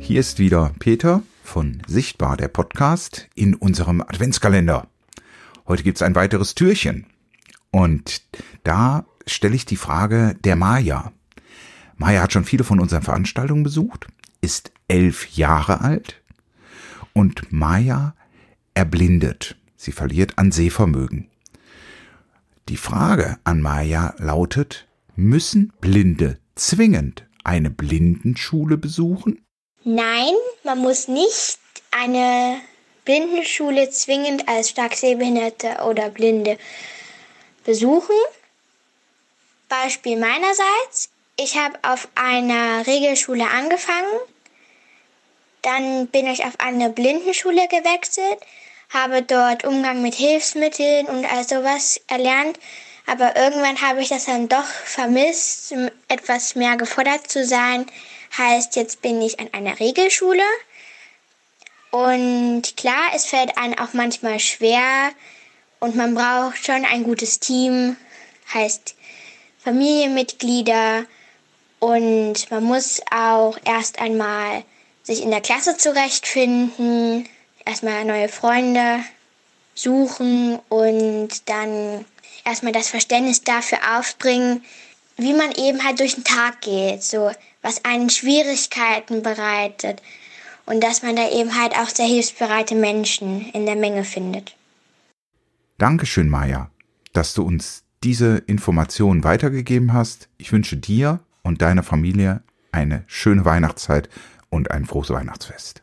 Hier ist wieder Peter von Sichtbar, der Podcast, in unserem Adventskalender. Heute gibt's ein weiteres Türchen. Und da stelle ich die Frage der Maja. Maja hat schon viele von unseren Veranstaltungen besucht, ist elf Jahre alt und Maja erblindet. Sie verliert an Sehvermögen. Die Frage an Maja lautet, müssen Blinde zwingend eine Blindenschule besuchen? Nein, man muss nicht eine Blindenschule zwingend als stark Sehbehinderte oder Blinde besuchen. Beispiel meinerseits. Ich habe auf einer Regelschule angefangen. Dann bin ich auf eine Blindenschule gewechselt, habe dort Umgang mit Hilfsmitteln und all sowas erlernt. Aber irgendwann habe ich das dann doch vermisst, etwas mehr gefordert zu sein. Heißt, jetzt bin ich an einer Regelschule. Und klar, es fällt einem auch manchmal schwer. Und man braucht schon ein gutes Team, heißt Familienmitglieder. Und man muss auch erst einmal sich in der Klasse zurechtfinden, erstmal neue Freunde suchen und dann erstmal das Verständnis dafür aufbringen, wie man eben halt durch den Tag geht, so was einen Schwierigkeiten bereitet und dass man da eben halt auch sehr hilfsbereite Menschen in der Menge findet. Dankeschön, Maja, dass du uns diese Informationen weitergegeben hast. Ich wünsche dir und deiner Familie eine schöne Weihnachtszeit und ein frohes Weihnachtsfest.